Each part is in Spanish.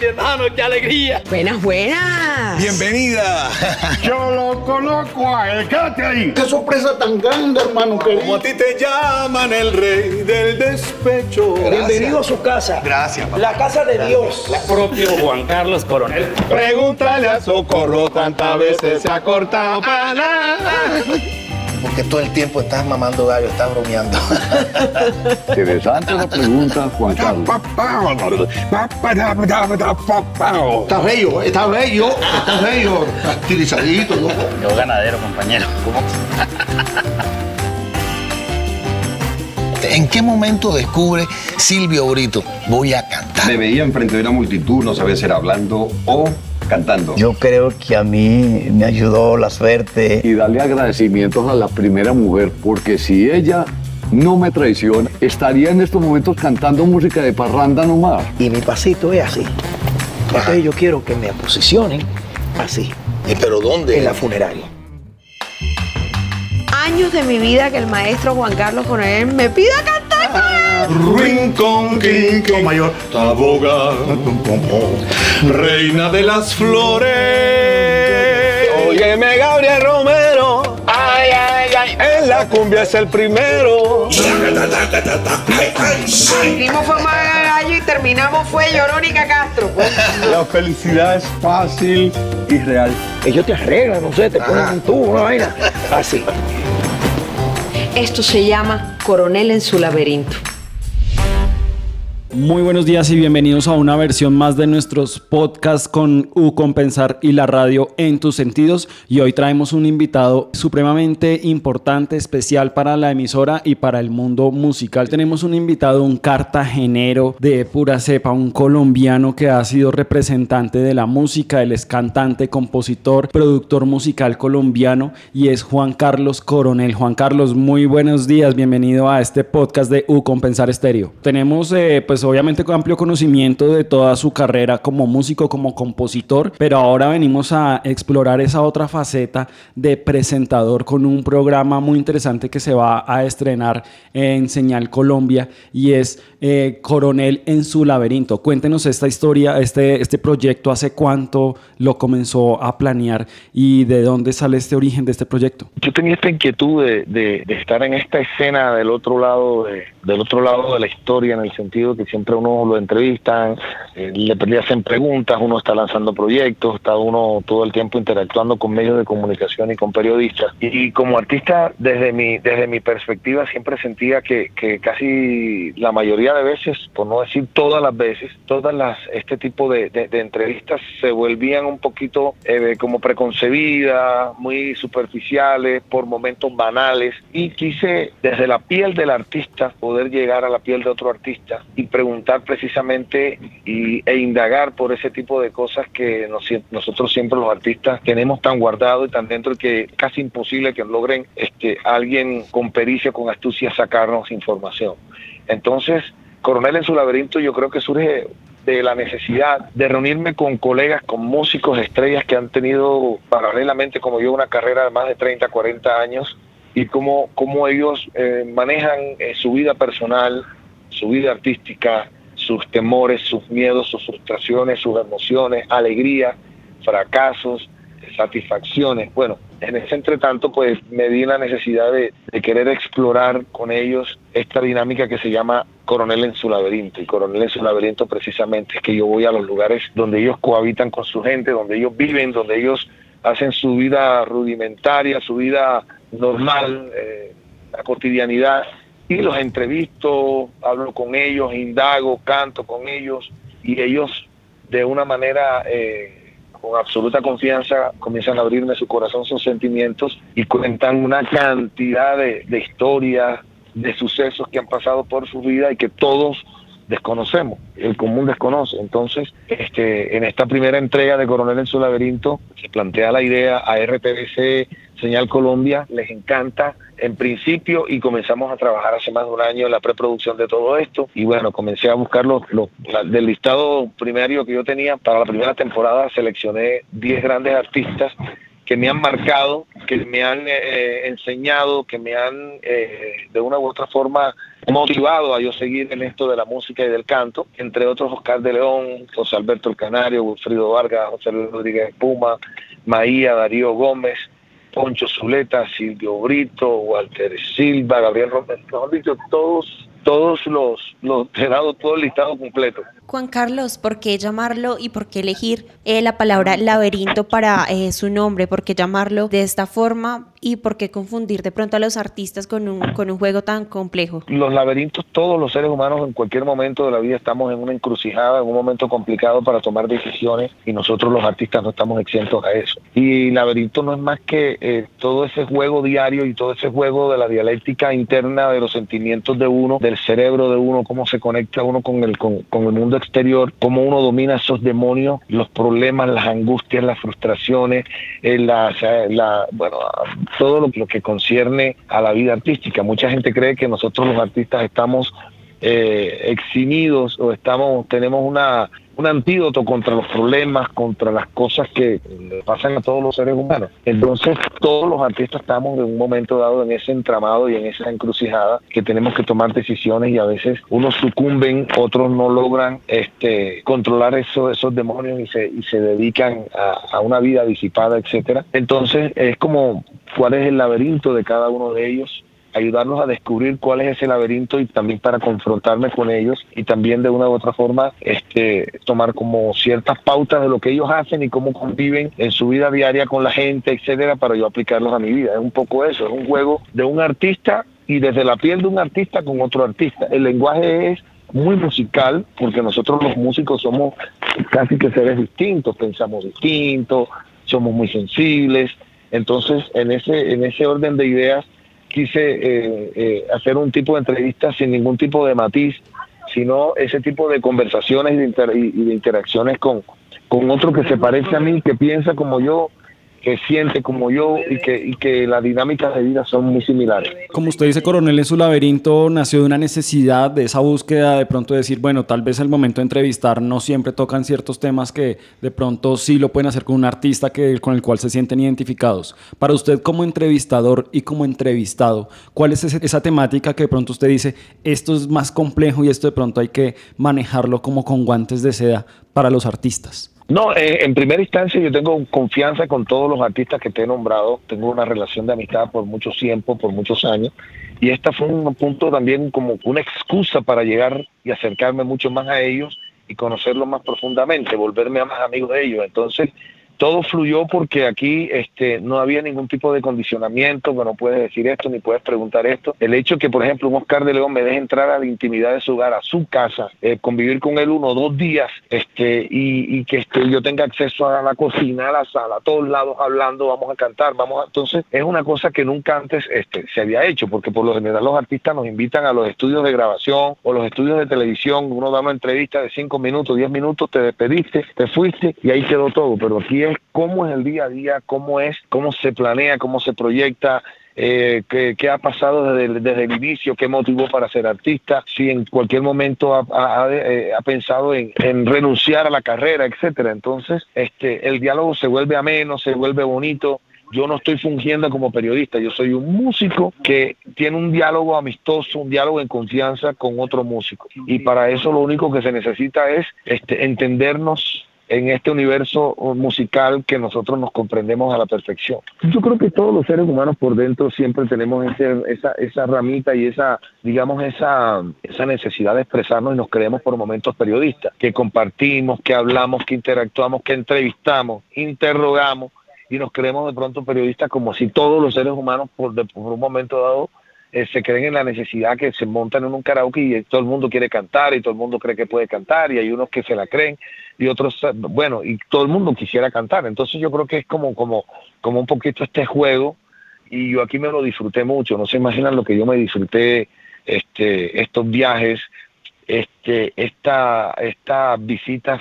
Carlos, mi hermano, qué alegría. Buenas, buenas. Bienvenida. Yo lo conozco a él. Quédate ahí. Qué sorpresa tan grande, hermano Como a ti te llaman el rey del despecho. Bienvenido a su casa. Gracias, papá. La casa de Dios. propio Juan Carlos Coronel. Pregúntale a Socorro tantas veces se ha cortado para nada. Porque todo el tiempo estás mamando gallo, estás bromeando. Interesante la pregunta, Juan Carlos. Está bello, está bello, está bello. Está estilizadito, loco. Yo ganadero, compañero. ¿En qué momento descubre Silvio Brito? Voy a cantar. Me veía enfrente de una multitud, no sabía si era hablando o cantando. Yo creo que a mí me ayudó la suerte. Y darle agradecimientos a la primera mujer, porque si ella no me traiciona, estaría en estos momentos cantando música de parranda nomás. Y mi pasito es así. Entonces yo quiero que me posicionen así, ¿Y pero dónde? en la funeraria. Años de mi vida que el maestro Juan Carlos Coronel me pida cantar. Rincón, Quincón mayor, taboga, reina de las flores. Óyeme, Gabriel Romero. Ay, ay, ay. En la cumbia es el primero. Hicimos fue más gallo y terminamos fue Llorónica Castro. pues. La felicidad es fácil y real. Ellos te arreglan, no sé, te ponen un tubo, una vaina. Así. Esto se llama Coronel en su laberinto. Muy buenos días y bienvenidos a una versión más de nuestros podcasts con U Compensar y la radio en tus sentidos. Y hoy traemos un invitado supremamente importante, especial para la emisora y para el mundo musical. Tenemos un invitado, un cartagenero de pura cepa, un colombiano que ha sido representante de la música, él es cantante, compositor, productor musical colombiano y es Juan Carlos Coronel. Juan Carlos, muy buenos días, bienvenido a este podcast de U Compensar Estéreo. Tenemos eh, pues obviamente con amplio conocimiento de toda su carrera como músico, como compositor, pero ahora venimos a explorar esa otra faceta de presentador con un programa muy interesante que se va a estrenar en Señal Colombia y es eh, Coronel en su laberinto. Cuéntenos esta historia, este, este proyecto, hace cuánto lo comenzó a planear y de dónde sale este origen de este proyecto. yo tenía esta inquietud de, de- estar en esta escena del otro lado de, del otro lado de la historia en el sentido que siempre uno lo entrevistan eh, le, le hacen preguntas uno está lanzando proyectos está uno todo el tiempo interactuando con medios de comunicación y con periodistas y, como artista desde mi desde mi perspectiva siempre sentía que, que casi la mayoría de veces por no decir todas las veces todas las este tipo de, entrevistas se volvían un poquito eh, como preconcebidas muy superficiales por momentos banales. Y quise desde la piel del artista poder llegar a la piel de otro artista y preguntar precisamente y, e indagar por ese tipo de cosas que nos- nosotros siempre los artistas tenemos tan guardado y tan dentro que casi imposible que logren este alguien con pericia con astucia sacarnos información. Entonces Coronel en su laberinto yo creo que surge de la necesidad de reunirme con colegas, con músicos estrellas que han tenido paralelamente como yo una carrera de más de 30, 40 años y cómo, cómo ellos eh, manejan eh, su vida personal, su vida artística, sus temores, sus miedos, sus frustraciones, sus emociones, alegría, fracasos, satisfacciones. Bueno, en ese entretanto, pues me di la necesidad de, querer explorar con ellos esta dinámica que se llama Coronel en su laberinto. Y Coronel en su laberinto precisamente es que yo voy a los lugares donde ellos cohabitan con su gente, donde ellos viven, donde ellos hacen su vida rudimentaria, su vida normal, eh, la cotidianidad, y los entrevisto, hablo con ellos, indago, canto con ellos, y ellos de una manera eh, con absoluta confianza comienzan a abrirme su corazón, sus sentimientos y cuentan una cantidad de, de historias, de sucesos que han pasado por su vida y que todos desconocemos, el común desconoce. Entonces, este, en esta primera entrega de Coronel en su laberinto, se plantea la idea a RTBC, Señal Colombia, les encanta en principio y comenzamos a trabajar hace más de un año en la preproducción de todo esto y bueno, comencé a buscar los, los- la- del listado primario que yo tenía para la primera temporada, seleccioné 10 grandes artistas que me han marcado, que me han eh, enseñado, que me han eh, de una u otra forma motivado a yo seguir en esto de la música y del canto, entre otros Oscar de León, José Alberto el Canario, Wilfrido Vargas, José Luis Rodríguez Puma, Maía, Darío Gómez, Poncho Zuleta, Silvio Brito, Walter Silva, Gabriel Romero, mejor dicho, todos todos los, los he dado todo el listado completo. Juan Carlos, ¿por qué llamarlo y por qué elegir eh, la palabra laberinto para eh, su nombre? ¿Por qué llamarlo de esta forma y por qué confundir de pronto a los artistas con un, con un juego tan complejo? Los laberintos, todos los seres humanos en cualquier momento de la vida estamos en una encrucijada, en un momento complicado para tomar decisiones y nosotros los artistas no estamos exentos a eso. Y laberinto no es más que eh, todo ese juego diario y todo ese juego de la dialéctica interna de los sentimientos de uno, del cerebro de uno, cómo se conecta uno con el, con, con el mundo exterior, cómo uno domina esos demonios, los problemas, las angustias, las frustraciones, eh, la, la, bueno, todo lo, que concierne a la vida artística. Mucha gente cree que nosotros los artistas estamos eh, eximidos o estamos tenemos una un antídoto contra los problemas, contra las cosas que le pasan a todos los seres humanos. Entonces, todos los artistas estamos en un momento dado en ese entramado y en esa encrucijada que tenemos que tomar decisiones y a veces unos sucumben, otros no logran este, controlar eso, esos demonios y se, y se dedican a, a una vida disipada, etcétera. Entonces, es como cuál es el laberinto de cada uno de ellos ayudarlos a descubrir cuál es ese laberinto y también para confrontarme con ellos y también de una u otra forma este, tomar como ciertas pautas de lo que ellos hacen y cómo conviven en su vida diaria con la gente, etcétera, para yo aplicarlos a mi vida. Es un poco eso, es un juego de un artista y desde la piel de un artista con otro artista. El lenguaje es muy musical porque nosotros los músicos somos casi que seres distintos, pensamos distintos, somos muy sensibles. Entonces, en ese, en ese orden de ideas, quise eh, eh, hacer un tipo de entrevista sin ningún tipo de matiz, sino ese tipo de conversaciones y de, y de interacciones con, con otro que se parece a mí, que piensa como yo, que siente como yo y que, y que las dinámicas de vida son muy similares. Como usted dice, coronel, en su laberinto nació de una necesidad, de esa búsqueda de pronto decir, bueno, tal vez el momento de entrevistar no siempre tocan ciertos temas que de pronto sí lo pueden hacer con un artista que, con el cual se sienten identificados. Para usted como entrevistador y como entrevistado, ¿cuál es esa temática que de pronto usted dice, esto es más complejo y esto de pronto hay que manejarlo como con guantes de seda para los artistas? No, eh, en primera instancia yo tengo confianza con todos los artistas que te he nombrado, tengo una relación de amistad por mucho tiempo, por muchos años, y esta fue un punto también como una excusa para llegar y acercarme mucho más a ellos y conocerlos más profundamente, volverme a más amigo de ellos. Entonces, todo fluyó porque aquí este, no había ningún tipo de condicionamiento, que no puedes decir esto ni puedes preguntar esto. El hecho que, por ejemplo, un Oscar de León me deje entrar a la intimidad de su hogar, a su casa, eh, convivir con él uno o dos días este, y, que este, yo tenga acceso a la cocina, a la sala, a todos lados hablando, vamos a cantar, vamos a... Entonces, es una cosa que nunca antes este, se había hecho, porque por lo general los artistas nos invitan a los estudios de grabación o los estudios de televisión, uno da una entrevista de cinco minutos, diez minutos, te despediste, te fuiste y ahí quedó todo, pero aquí es cómo es el día a día, cómo es, cómo se planea, cómo se proyecta, eh, qué, ha pasado desde, desde, el inicio, qué motivó para ser artista, si en cualquier momento ha, eh, pensado en, renunciar a la carrera, etcétera. Entonces, este, el diálogo se vuelve ameno, se vuelve bonito. Yo no estoy fungiendo como periodista, yo soy un músico que tiene un diálogo amistoso, un diálogo en confianza con otro músico. Y para eso lo único que se necesita es este, entendernos en este universo musical que nosotros nos comprendemos a la perfección. Yo creo que todos los seres humanos por dentro siempre tenemos esa, esa ramita y esa, digamos, esa, esa necesidad de expresarnos y nos creemos por momentos periodistas, que compartimos, que hablamos, que interactuamos, que entrevistamos, interrogamos y nos creemos de pronto periodistas como si todos los seres humanos por, por un momento dado eh, se creen en la necesidad que se montan en un karaoke y todo el mundo quiere cantar y todo el mundo cree que puede cantar y hay unos que se la creen y otros, bueno, y todo el mundo quisiera cantar. Entonces yo creo que es como, como, como un poquito este juego y yo aquí me lo disfruté mucho. No se imaginan lo que yo me disfruté este, estos viajes, este, esta, estas visitas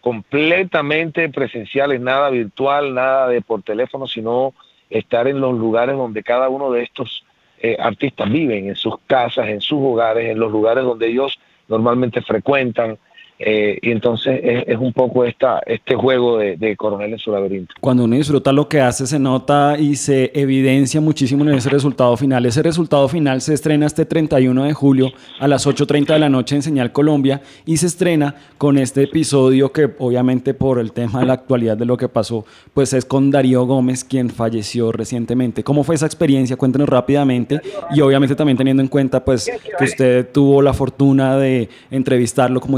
completamente presenciales, nada virtual, nada de por teléfono, sino estar en los lugares donde cada uno de estos eh, artistas viven, en sus casas, en sus hogares, en los lugares donde ellos normalmente frecuentan, Eh, y entonces es, un poco esta, este juego de, Coronel en su laberinto. Cuando uno disfruta lo que hace, se nota y se evidencia muchísimo en ese resultado final. Ese resultado final se estrena este 31 de julio a las 8.30 de la noche en Señal Colombia y se estrena con este episodio que obviamente por el tema de la actualidad de lo que pasó, pues es con Darío Gómez, quien falleció recientemente. ¿Cómo fue esa experiencia? Cuéntenos rápidamente y obviamente también teniendo en cuenta pues que usted tuvo la fortuna de entrevistarlo como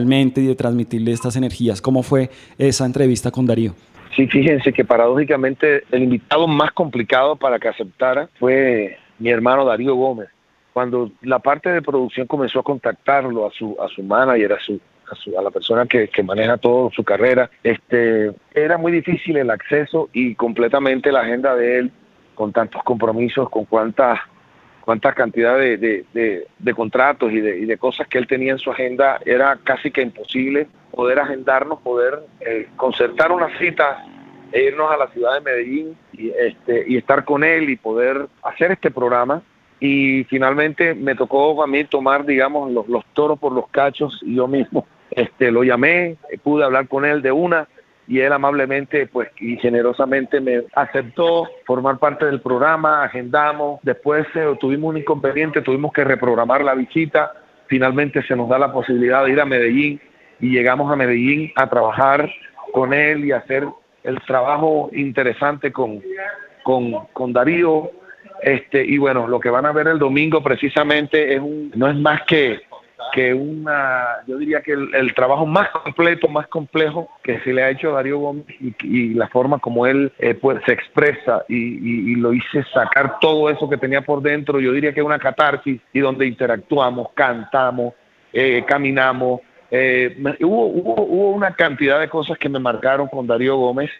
y de transmitirle estas energías. ¿Cómo fue esa entrevista con Darío? Sí, fíjense que paradójicamente el invitado más complicado para que aceptara fue mi hermano Darío Gómez. Cuando la parte de producción comenzó a contactarlo a su a su manager, a su a, la persona que, que, maneja toda su carrera, este, era muy difícil el acceso y completamente la agenda de él, con tantos compromisos, con cuántas cuánta cantidad de, de, contratos y, y de, cosas que él tenía en su agenda, era casi que imposible poder agendarnos, poder eh, concertar una cita e irnos a la ciudad de Medellín y, este, y estar con él y poder hacer este programa. Y finalmente me tocó a mí tomar, digamos, los, los toros por los cachos y yo mismo este, lo llamé, pude hablar con él de una y él amablemente pues y generosamente me aceptó formar parte del programa, agendamos, después eh, tuvimos un inconveniente, tuvimos que reprogramar la visita, finalmente se nos da la posibilidad de ir a Medellín y llegamos a Medellín a trabajar con él y hacer el trabajo interesante con, con, con Darío. Este, y bueno, lo que van a ver el domingo precisamente es un, no es más que que una, yo diría que el, trabajo más completo, más complejo que se le ha hecho a Darío Gómez y, la forma como él eh, pues, se expresa y, lo hice sacar todo eso que tenía por dentro, yo diría que una catarsis y donde interactuamos, cantamos, eh, caminamos. Eh, hubo, hubo, hubo una cantidad de cosas que me marcaron con Darío Gómez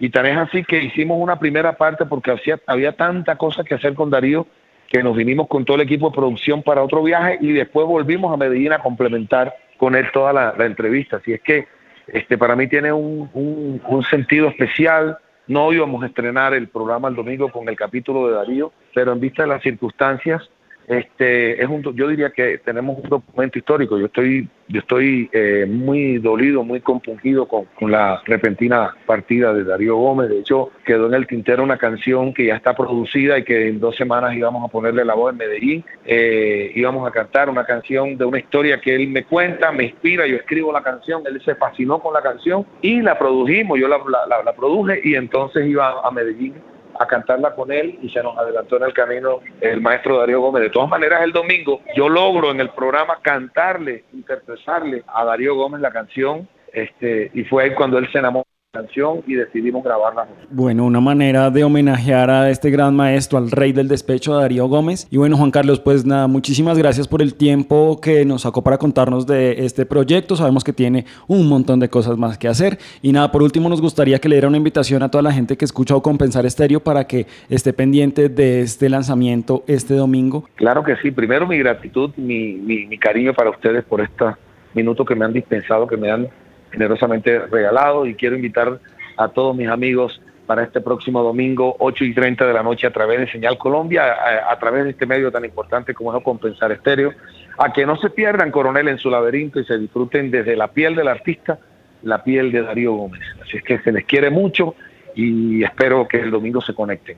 y tan es así que hicimos una primera parte porque hacía, había tanta cosa que hacer con Darío que nos vinimos con todo el equipo de producción para otro viaje y después volvimos a Medellín a complementar con él toda la, entrevista. Así es que este, para mí tiene un, un, sentido especial. No íbamos a estrenar el programa el domingo con el capítulo de Darío, pero en vista de las circunstancias, este, es un, yo diría que tenemos un documento histórico. Yo estoy, yo estoy eh, muy dolido, muy compungido con, la repentina partida de Darío Gómez. De hecho, quedó en el tintero una canción que ya está producida y que en dos semanas íbamos a ponerle la voz en Medellín. Eh, íbamos a cantar una canción de una historia que él me cuenta, me inspira, yo escribo la canción, él se fascinó con la canción y la produjimos, yo la, la produje y entonces iba a Medellín a cantarla con él y se nos adelantó en el camino el maestro Darío Gómez. De todas maneras, el domingo yo logro en el programa cantarle, interpretarle a Darío Gómez la canción este, y fue ahí cuando él se enamoró canción y decidimos grabarla. Bueno, una manera de homenajear a este gran maestro, al rey del despecho, Darío Gómez. Y bueno, Juan Carlos, pues nada, muchísimas gracias por el tiempo que nos sacó para contarnos de este proyecto. Sabemos que tiene un montón de cosas más que hacer. Y nada, por último, nos gustaría que le diera una invitación a toda la gente que escucha o Compensar Estéreo para que esté pendiente de este lanzamiento este domingo. Claro que sí. Primero, mi gratitud, mi, mi, mi cariño para ustedes por estos minutos que me han dispensado, que me han generosamente regalado y quiero invitar a todos mis amigos para este próximo domingo, 8 y 30 de la noche, a través de Señal Colombia, a, través de este medio tan importante como es Compensar Estéreo, a que no se pierdan Coronel en su laberinto y se disfruten desde la piel del artista, la piel de Darío Gómez. Así es que se les quiere mucho y espero que el domingo se conecten.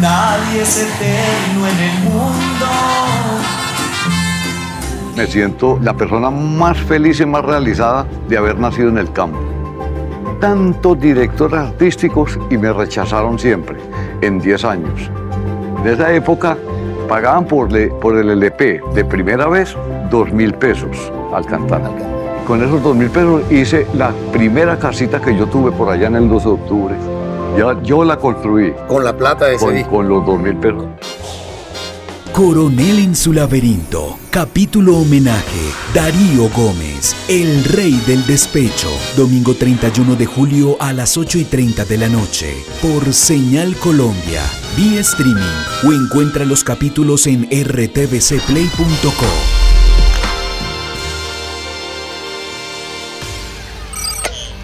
Nadie es eterno en el mundo me siento la persona más feliz y más realizada de haber nacido en el campo. Tantos directores artísticos y me rechazaron siempre, en 10 años. De esa época pagaban por, por el LP de primera vez 2 mil pesos al cantar. Con esos 2 mil pesos hice la primera casita que yo tuve por allá en el 2 de octubre. Ya, yo la construí. ¿Con la plata de ese con, con los 2 mil pesos. Coronel en su laberinto. Capítulo homenaje. Darío Gómez, el rey del despecho. Domingo 31 de julio a las 8 y 30 de la noche. Por Señal Colombia. Vía streaming. O encuentra los capítulos en rtvcplay.co.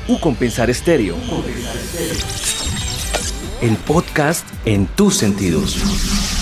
U Compensar Estéreo. El podcast en tus sentidos.